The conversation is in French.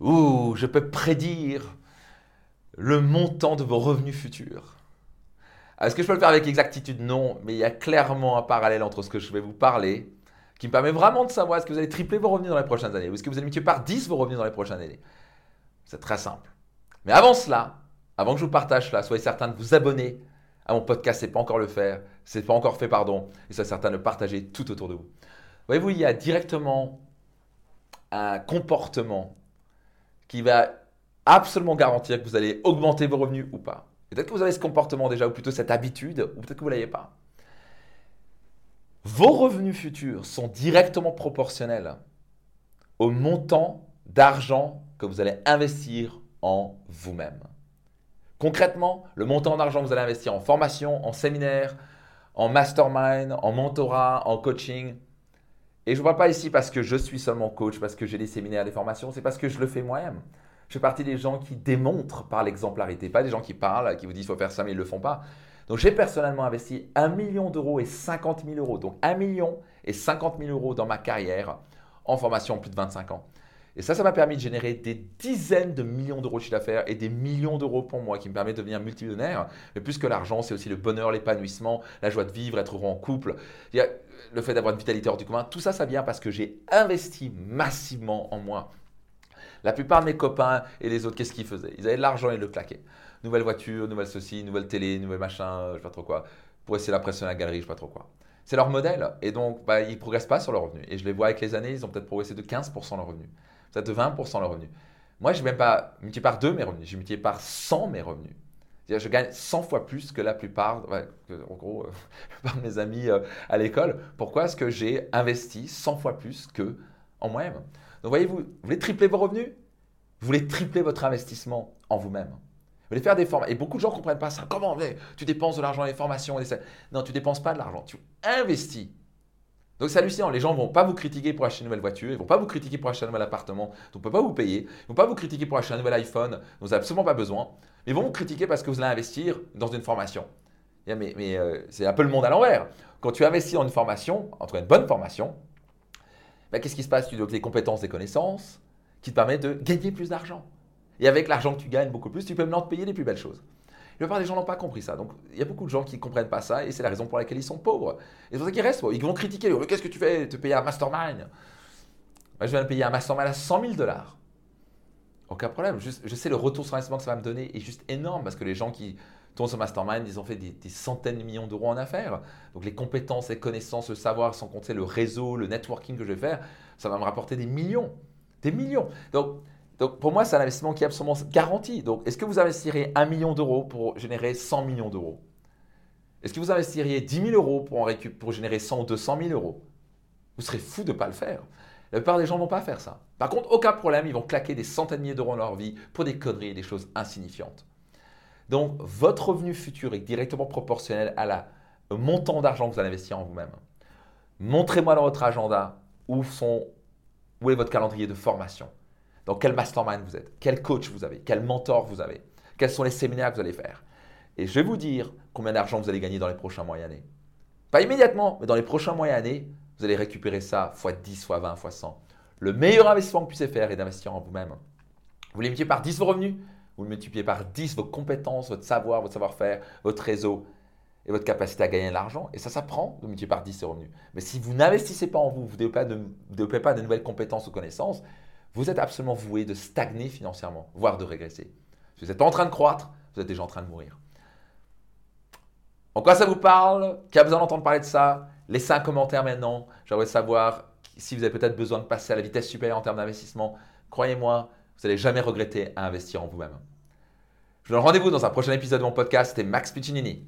Ouh, je peux prédire le montant de vos revenus futurs. Est-ce que je peux le faire avec exactitude? Non, mais il y a clairement un parallèle entre ce que je vais vous parler qui me permet vraiment de savoir est-ce que vous allez tripler vos revenus dans les prochaines années ou est-ce que vous allez multiplier par 10 vos revenus dans les prochaines années. C'est très simple. Mais avant cela, avant que je vous partage cela, soyez certain de vous abonner à mon podcast, c'est pas encore le faire, c'est pas encore fait, pardon, et soyez certain de le partager tout autour de vous. Voyez-vous, il y a directement un comportement qui va absolument garantir que vous allez augmenter vos revenus ou pas. Peut-être que vous avez ce comportement déjà, ou plutôt cette habitude, ou peut-être que vous ne l'avez pas. Vos revenus futurs sont directement proportionnels au montant d'argent que vous allez investir en vous-même. Concrètement, le montant d'argent que vous allez investir en formation, en séminaire, en mastermind, en mentorat, en coaching. Et je ne parle pas ici parce que je suis seulement coach, parce que j'ai des séminaires, des formations, c'est parce que je le fais moi-même. Je fais partie des gens qui démontrent par l'exemplarité, pas des gens qui parlent, qui vous disent qu'il faut faire ça mais ils ne le font pas. Donc j'ai personnellement investi 1 million d'euros et 50 000 euros, donc 1 million et 50 000 euros dans ma carrière en formation en plus de 25 ans. Et ça, ça m'a permis de générer des dizaines de millions d'euros de chiffre d'affaires et des millions d'euros pour moi qui me permet de devenir multimillionnaire. Mais plus que l'argent, c'est aussi le bonheur, l'épanouissement, la joie de vivre, être heureux en couple, le fait d'avoir une vitalité hors du commun. Tout ça, ça vient parce que j'ai investi massivement en moi. La plupart de mes copains et les autres, qu'est-ce qu'ils faisaient? Ils avaient de l'argent et ils le claquaient. Nouvelle voiture, nouvelle ceci, nouvelle télé, nouvelle machin, je ne sais pas trop quoi, pour essayer d'impressionner la galerie, je ne sais pas trop quoi. C'est leur modèle et donc bah, ils ne progressent pas sur leurs revenus. Et je les vois avec les années, ils ont peut-être progressé de 15% leurs revenus, peut-être de 20% leurs revenus. Moi, je n'ai même pas multiplié par 2 mes revenus, j'ai multiplié par 100 mes revenus. Je gagne 100 fois plus que la plupart, en gros, euh, mes amis euh, à l'école. Pourquoi est-ce que j'ai investi 100 fois plus que en moi-même Donc, voyez-vous, vous voulez tripler vos revenus? Vous voulez tripler votre investissement en vous-même vous voulez faire des formations. Et beaucoup de gens ne comprennent pas ça. Comment Tu dépenses de l'argent dans les formations. Non, tu ne dépenses pas de l'argent. Tu investis. Donc c'est hallucinant. Les gens vont pas vous critiquer pour acheter une nouvelle voiture. Ils vont pas vous critiquer pour acheter un nouvel appartement. Donc on ne peut pas vous payer. Ils vont pas vous critiquer pour acheter un nouvel iPhone. dont vous n'avez absolument pas besoin. Mais ils vont vous critiquer parce que vous allez investir dans une formation. Mais, euh, c'est un peu le monde à l'envers. Quand tu investis dans une formation, en tout cas une bonne formation, ben, qu'est-ce qui se passe? Tu donnes des compétences, des connaissances qui te permettent de gagner plus d'argent. Et avec l'argent que tu gagnes beaucoup plus, tu peux maintenant te payer les plus belles choses. La plupart des gens n'ont pas compris ça. Donc, il y a beaucoup de gens qui ne comprennent pas ça et c'est la raison pour laquelle ils sont pauvres. Et c'est pour ça qu'ils restent. Ils vont critiquer. Qu'est-ce que tu fais? Te payer un mastermind? Je vais me payer un mastermind à 100 000 dollars. Aucun problème. je sais le retour sur investissement que ça va me donner est juste énorme parce que les gens qui tournent sur mastermind, ils ont fait des, centaines de millions d'euros en affaires. Donc, les compétences, les connaissances, le savoir, sans compter le réseau, le networking que je vais faire, ça va me rapporter des millions. Des millions. Donc, donc pour moi, c'est un investissement qui est absolument garanti. Donc est-ce que vous investirez 1 million d'euros pour générer 100 millions d'euros? Est-ce que vous investiriez 10 000 euros pour, en générer 100 ou 200 000 euros? Vous serez fou de ne pas le faire. La plupart des gens ne vont pas faire ça. Par contre, aucun problème, ils vont claquer des centaines de milliers d'euros dans leur vie pour des conneries et des choses insignifiantes. Donc votre revenu futur est directement proportionnel à la, montant d'argent que vous allez investir en vous-même. Montrez-moi dans votre agenda où, sont, où est votre calendrier de formation dans quel mastermind vous êtes, quel coach vous avez, quel mentor vous avez, quels sont les séminaires que vous allez faire? Et je vais vous dire combien d'argent vous allez gagner dans les prochains mois et années. Pas immédiatement, mais dans les prochains mois et années, vous allez récupérer ça fois 10, fois 20, fois 100. Le meilleur investissement que vous puissiez faire est d'investir en vous-même. Vous multipliez par 10 vos revenus, vous multipliez par 10 vos compétences, votre savoir, votre savoir-faire, votre réseau et votre capacité à gagner de l'argent. Et ça, ça prend de multiplier par 10 ces revenus. Mais si vous n'investissez pas en vous, vous ne développez pas de nouvelles compétences ou connaissances, vous êtes absolument voué de stagner financièrement, voire de régresser. Si vous n'êtes pas en train de croître, vous êtes déjà en train de mourir. En quoi ça vous parle? Qui a besoin d'entendre parler de ça? Laissez un commentaire maintenant. J'aimerais savoir si vous avez peut-être besoin de passer à la vitesse supérieure en termes d'investissement. Croyez-moi, vous n'allez jamais regretter à investir en vous-même. Je vous donne rendez-vous dans un prochain épisode de mon podcast. C'était Max Piccinini.